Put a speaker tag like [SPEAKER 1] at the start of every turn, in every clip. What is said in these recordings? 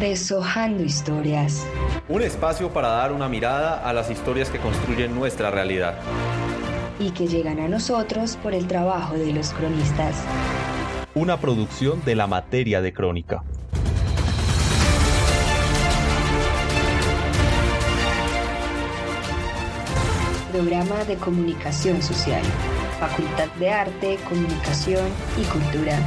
[SPEAKER 1] Deshojando historias.
[SPEAKER 2] Un espacio para dar una mirada a las historias que construyen nuestra realidad.
[SPEAKER 1] Y que llegan a nosotros por el trabajo de los cronistas.
[SPEAKER 2] Una producción de la materia de crónica.
[SPEAKER 1] Programa de Comunicación Social. Facultad de Arte, Comunicación y Cultura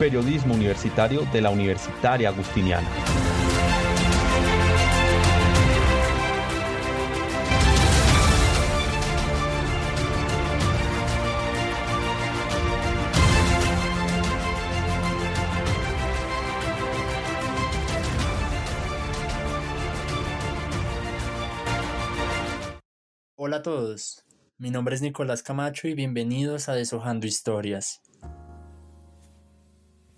[SPEAKER 2] periodismo universitario de la Universitaria Agustiniana.
[SPEAKER 3] Hola a todos, mi nombre es Nicolás Camacho y bienvenidos a Deshojando Historias.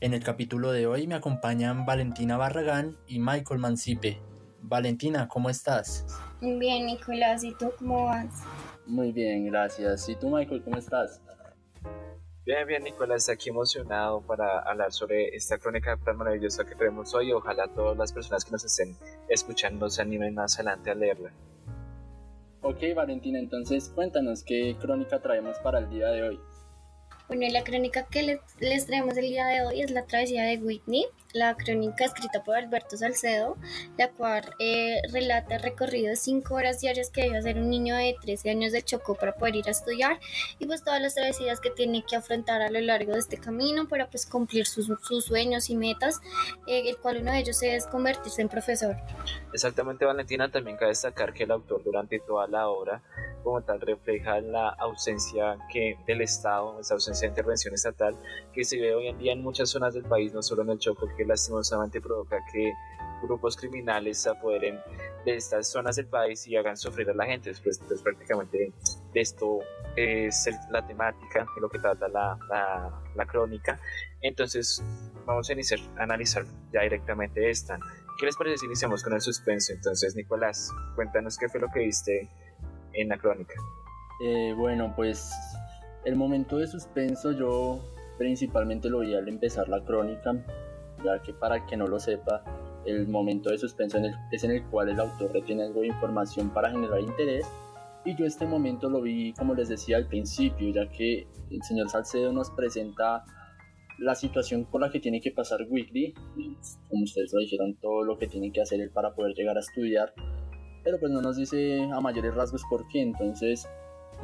[SPEAKER 3] En el capítulo de hoy me acompañan Valentina Barragán y Michael Mancipe. Valentina, ¿cómo estás?
[SPEAKER 4] Bien, Nicolás, ¿y tú cómo vas?
[SPEAKER 3] Muy bien, gracias. ¿Y tú, Michael, cómo estás?
[SPEAKER 5] Bien, bien, Nicolás, aquí emocionado para hablar sobre esta crónica tan maravillosa que tenemos hoy. Ojalá todas las personas que nos estén escuchando se animen más adelante a leerla.
[SPEAKER 3] Ok, Valentina, entonces cuéntanos qué crónica traemos para el día de hoy.
[SPEAKER 4] Bueno, la crónica que les, traemos el día de hoy es la travesía de Whitney, la crónica escrita por Alberto Salcedo, la cual eh, relata el recorrido de 5 horas diarias que debe hacer un niño de 13 años de Chocó para poder ir a estudiar y pues todas las travesías que tiene que afrontar a lo largo de este camino para pues cumplir sus, sueños y metas, eh, el cual uno de ellos es convertirse en profesor.
[SPEAKER 5] Exactamente, Valentina, también cabe destacar que el autor durante toda la obra como tal refleja la ausencia que del Estado, esa ausencia de intervención estatal que se ve hoy en día en muchas zonas del país, no solo en el Choco, que lastimosamente provoca que grupos criminales se apoderen de estas zonas del país y hagan sufrir a la gente. Después, pues, prácticamente de esto es la temática, de lo que trata la, la, la, crónica. Entonces vamos a iniciar a analizar ya directamente esta. ¿Qué les parece si iniciamos con el suspenso? Entonces, Nicolás, cuéntanos qué fue lo que viste en la crónica.
[SPEAKER 3] Eh, bueno, pues el momento de suspenso yo principalmente lo vi al empezar la crónica, ya que para que no lo sepa, el momento de suspenso es en el cual el autor retiene algo de información para generar interés. Y yo este momento lo vi como les decía al principio, ya que el señor Salcedo nos presenta la situación por la que tiene que pasar Weekly, como ustedes lo dijeron, todo lo que tiene que hacer él para poder llegar a estudiar, pero pues no nos dice a mayores rasgos por qué, entonces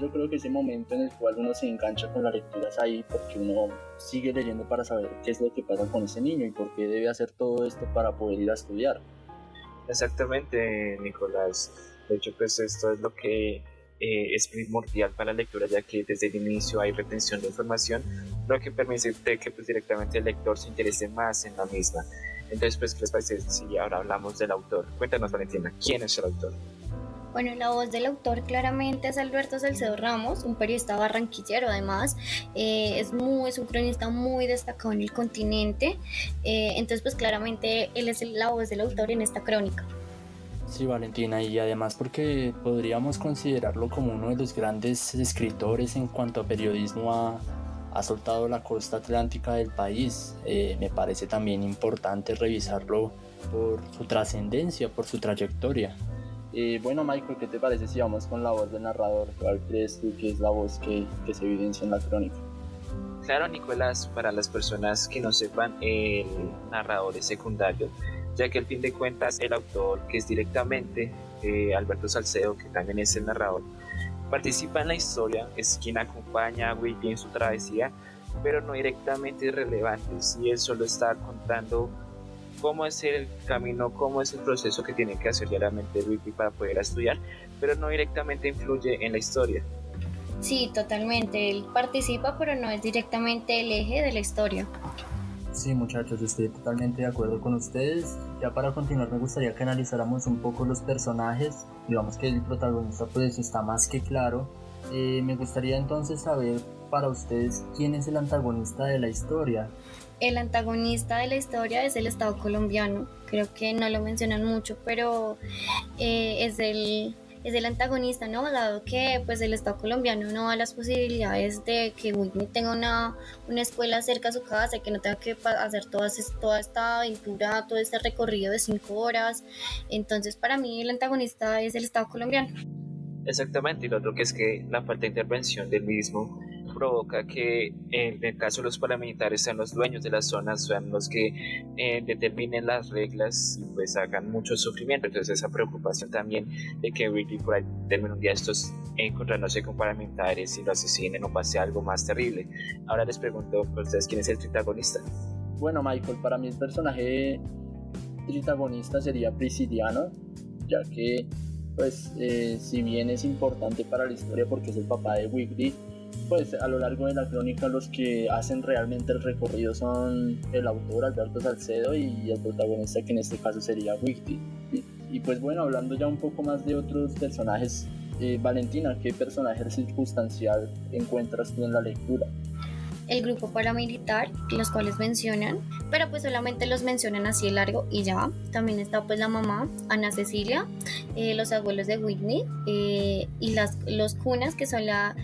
[SPEAKER 3] yo creo que ese momento en el cual uno se engancha con la lectura es ahí porque uno sigue leyendo para saber qué es lo que pasa con ese niño y por qué debe hacer todo esto para poder ir a estudiar.
[SPEAKER 5] Exactamente, Nicolás. De hecho, pues esto es lo que eh, es primordial para la lectura, ya que desde el inicio hay retención de información, lo que permite que pues, directamente el lector se interese más en la misma. Entonces, pues, ¿qué les parece si ahora hablamos del autor? Cuéntanos, Valentina, ¿quién es el autor?
[SPEAKER 4] Bueno, la voz del autor claramente es Alberto Salcedo Ramos, un periodista barranquillero además, eh, es, muy, es un cronista muy destacado en el continente, eh, entonces pues claramente él es la voz del autor en esta crónica.
[SPEAKER 3] Sí, Valentina, y además porque podríamos considerarlo como uno de los grandes escritores en cuanto a periodismo ha, ha soltado la costa atlántica del país. Eh, me parece también importante revisarlo por su trascendencia, por su trayectoria. Eh, bueno, Michael, ¿qué te parece si vamos con la voz del narrador? ¿Cuál crees tú que es la voz que, que se evidencia en la crónica?
[SPEAKER 5] Claro, Nicolás, para las personas que no sepan, el narrador es secundario, ya que al fin de cuentas el autor, que es directamente eh, Alberto Salcedo, que también es el narrador, participa en la historia, es quien acompaña a Whitney en su travesía, pero no directamente relevante, si él solo está contando cómo es el camino, cómo es el proceso que tiene que hacer diariamente Whitney para poder estudiar, pero no directamente influye en la historia.
[SPEAKER 4] Sí, totalmente, él participa, pero no es directamente el eje de la historia.
[SPEAKER 3] Sí, muchachos, estoy totalmente de acuerdo con ustedes. Ya para continuar me gustaría que analizáramos un poco los personajes. Digamos que el protagonista pues está más que claro. Eh, me gustaría entonces saber para ustedes quién es el antagonista de la historia.
[SPEAKER 4] El antagonista de la historia es el Estado colombiano. Creo que no lo mencionan mucho, pero eh, es el, es el antagonista, ¿no? Dado que pues el Estado colombiano no da las posibilidades de que Whitney tenga una, una escuela cerca a su casa, que no tenga que hacer toda esta aventura, todo este recorrido de cinco horas. Entonces para mí el antagonista es el Estado colombiano.
[SPEAKER 5] Exactamente, y lo otro que es que la falta de intervención del mismo provoca que en el caso de los paramilitares sean los dueños de las zonas, sean los que eh, determinen las reglas y pues hagan mucho sufrimiento. Entonces esa preocupación también de que Whitney por ahí termine un día estos encontrándose con paramilitares y lo asesinen o pase algo más terrible. Ahora les pregunto a ustedes quién es el protagonista.
[SPEAKER 3] Bueno Michael, para mí el personaje protagonista sería Prisidiano, ya que pues eh, si bien es importante para la historia porque es el papá de Wiggly, pues a lo largo de la crónica los que hacen realmente el recorrido son el autor Alberto Salcedo y el protagonista que en este caso sería Wigdy. Y, pues bueno, hablando ya un poco más de otros personajes, eh, Valentina, ¿qué personaje circunstancial encuentras tú en la lectura?
[SPEAKER 4] El grupo paramilitar, los cuales mencionan, pero pues solamente los mencionan así largo y ya. También está pues la mamá, Ana Cecilia, eh, los abuelos de Whitney eh, y las, los cunas, que son la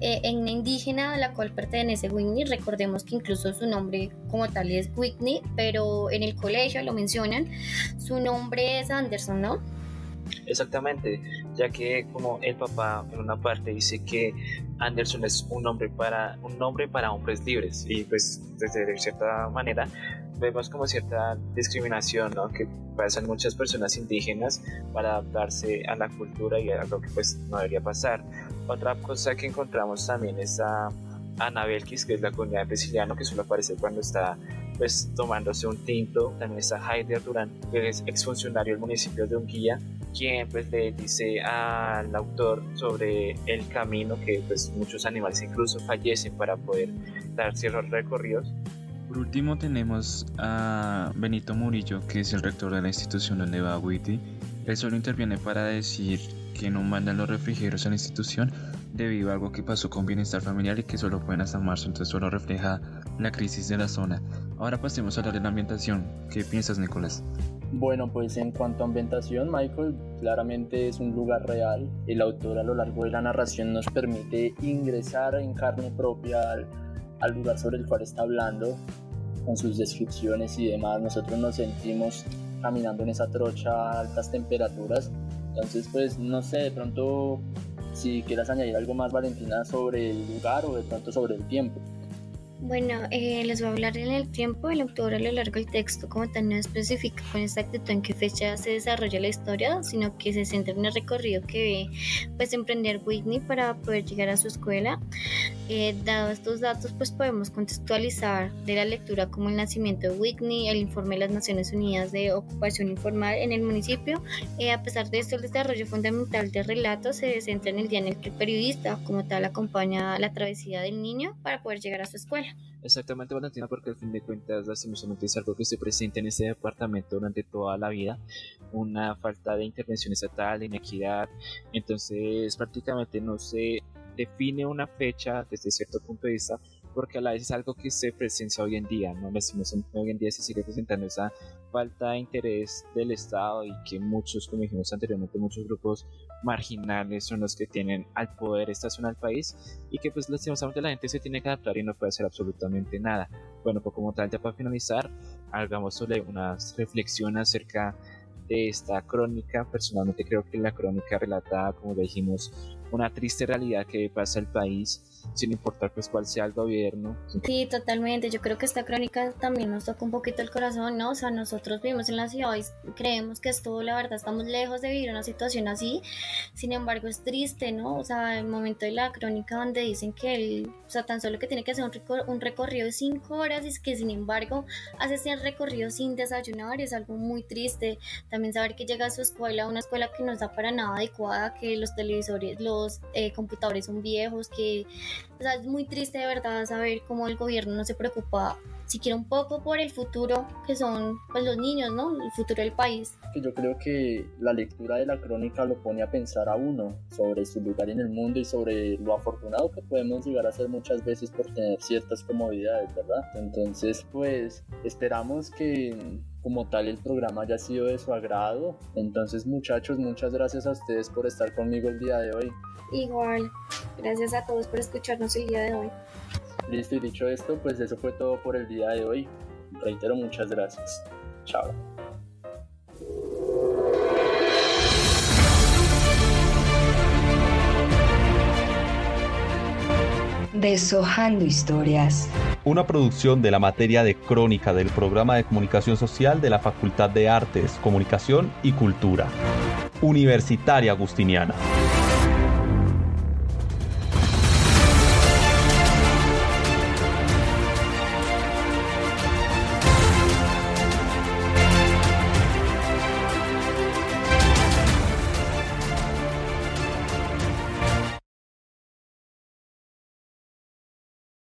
[SPEAKER 4] eh, indígena a la cual pertenece Whitney. Recordemos que incluso su nombre como tal es Whitney, pero en el colegio lo mencionan. Su nombre es Anderson, ¿no?
[SPEAKER 5] Exactamente, ya que como el papá en una parte dice que Anderson es un nombre para un nombre para hombres libres y pues desde cierta manera vemos como cierta discriminación ¿no? que pasan muchas personas indígenas para adaptarse a la cultura y a lo que pues no debería pasar. Otra cosa que encontramos también es a Ana Belkis, que es la comunidad de Siciliano, que suele aparecer cuando está pues tomándose un tinto. También está Heider Durán, que es exfuncionario del municipio de Unguía, quien pues le dice al autor sobre el camino que pues muchos animales incluso fallecen para poder dar ciertos recorridos.
[SPEAKER 6] Por último tenemos a Benito Murillo, que es el rector de la institución donde va Witty. Él solo interviene para decir que no mandan los refrigerios a la institución debido a algo que pasó con bienestar familiar y que solo pueden hasta marzo, entonces solo refleja la crisis de la zona. Ahora pasemos a hablar de la ambientación. ¿Qué piensas, Nicolás?
[SPEAKER 3] Bueno, pues en cuanto a ambientación, Michael claramente es un lugar real. El autor a lo largo de la narración nos permite ingresar en carne propia al, lugar sobre el cual está hablando, con sus descripciones y demás. Nosotros nos sentimos caminando en esa trocha a altas temperaturas. Entonces, pues no sé, de pronto si quieras añadir algo más, Valentina, sobre el lugar o de pronto sobre el tiempo.
[SPEAKER 4] Bueno, eh, les voy a hablar en el tiempo. El autor a lo largo del texto como tal no especifica con exactitud en qué fecha se desarrolla la historia, sino que se centra en el recorrido que ve pues emprender Whitney para poder llegar a su escuela. Eh, dado estos datos, pues podemos contextualizar de la lectura como el nacimiento de Whitney, el informe de las Naciones Unidas de ocupación informal en el municipio. Eh, a pesar de esto, el desarrollo fundamental del relato se centra en el día en el que el periodista como tal acompaña la travesía del niño para poder llegar a su escuela.
[SPEAKER 5] Exactamente, Valentina, porque al fin de cuentas, lastimosamente es algo que se presenta en este departamento durante toda la vida, una falta de intervención estatal, de inequidad, entonces prácticamente no se define una fecha desde cierto punto de vista, porque a la vez es algo que se presencia hoy en día, ¿no? Hoy en día se sigue presentando esa falta de interés del Estado y que muchos, como dijimos anteriormente, muchos grupos marginales son los que tienen al poder esta zona del país y que pues lastimosamente la gente se tiene que adaptar y no puede hacer absolutamente nada. Bueno, pues como tal, ya para finalizar, hagamos sobre una reflexión acerca de esta crónica. Personalmente creo que la crónica relata, como dijimos, una triste realidad que pasa el país sin importar pues cuál sea el gobierno.
[SPEAKER 4] Sí, totalmente. Yo creo que esta crónica también nos toca un poquito el corazón, ¿no? O sea, nosotros vivimos en la ciudad y creemos que esto, la verdad, estamos lejos de vivir una situación así. Sin embargo, es triste, ¿no? O sea, el momento de la crónica donde dicen que él, o sea, tan solo que tiene que hacer un, recorrido de cinco horas y es que, sin embargo, hace ese recorrido sin desayunar es algo muy triste. También saber que llega a su escuela, una escuela que no está para nada adecuada, que los televisores, los eh, computadores son viejos, que o sea, es muy triste de verdad saber cómo el gobierno no se preocupa siquiera un poco por el futuro que son pues, los niños, ¿no? El futuro del país.
[SPEAKER 3] Yo creo que la lectura de la crónica lo pone a pensar a uno sobre su lugar en el mundo y sobre lo afortunado que podemos llegar a ser muchas veces por tener ciertas comodidades, ¿verdad? Entonces, pues esperamos que como tal el programa haya sido de su agrado. Entonces muchachos, muchas gracias a ustedes por estar conmigo el día de hoy.
[SPEAKER 4] Igual, gracias a todos por escucharnos el día de hoy.
[SPEAKER 3] Listo, y dicho esto, pues eso fue todo por el día de hoy. Reitero, muchas gracias. Chao.
[SPEAKER 1] Deshojando historias.
[SPEAKER 2] Una producción de la materia de crónica del programa de comunicación social de la Facultad de Artes, Comunicación y Cultura. Universitaria Agustiniana.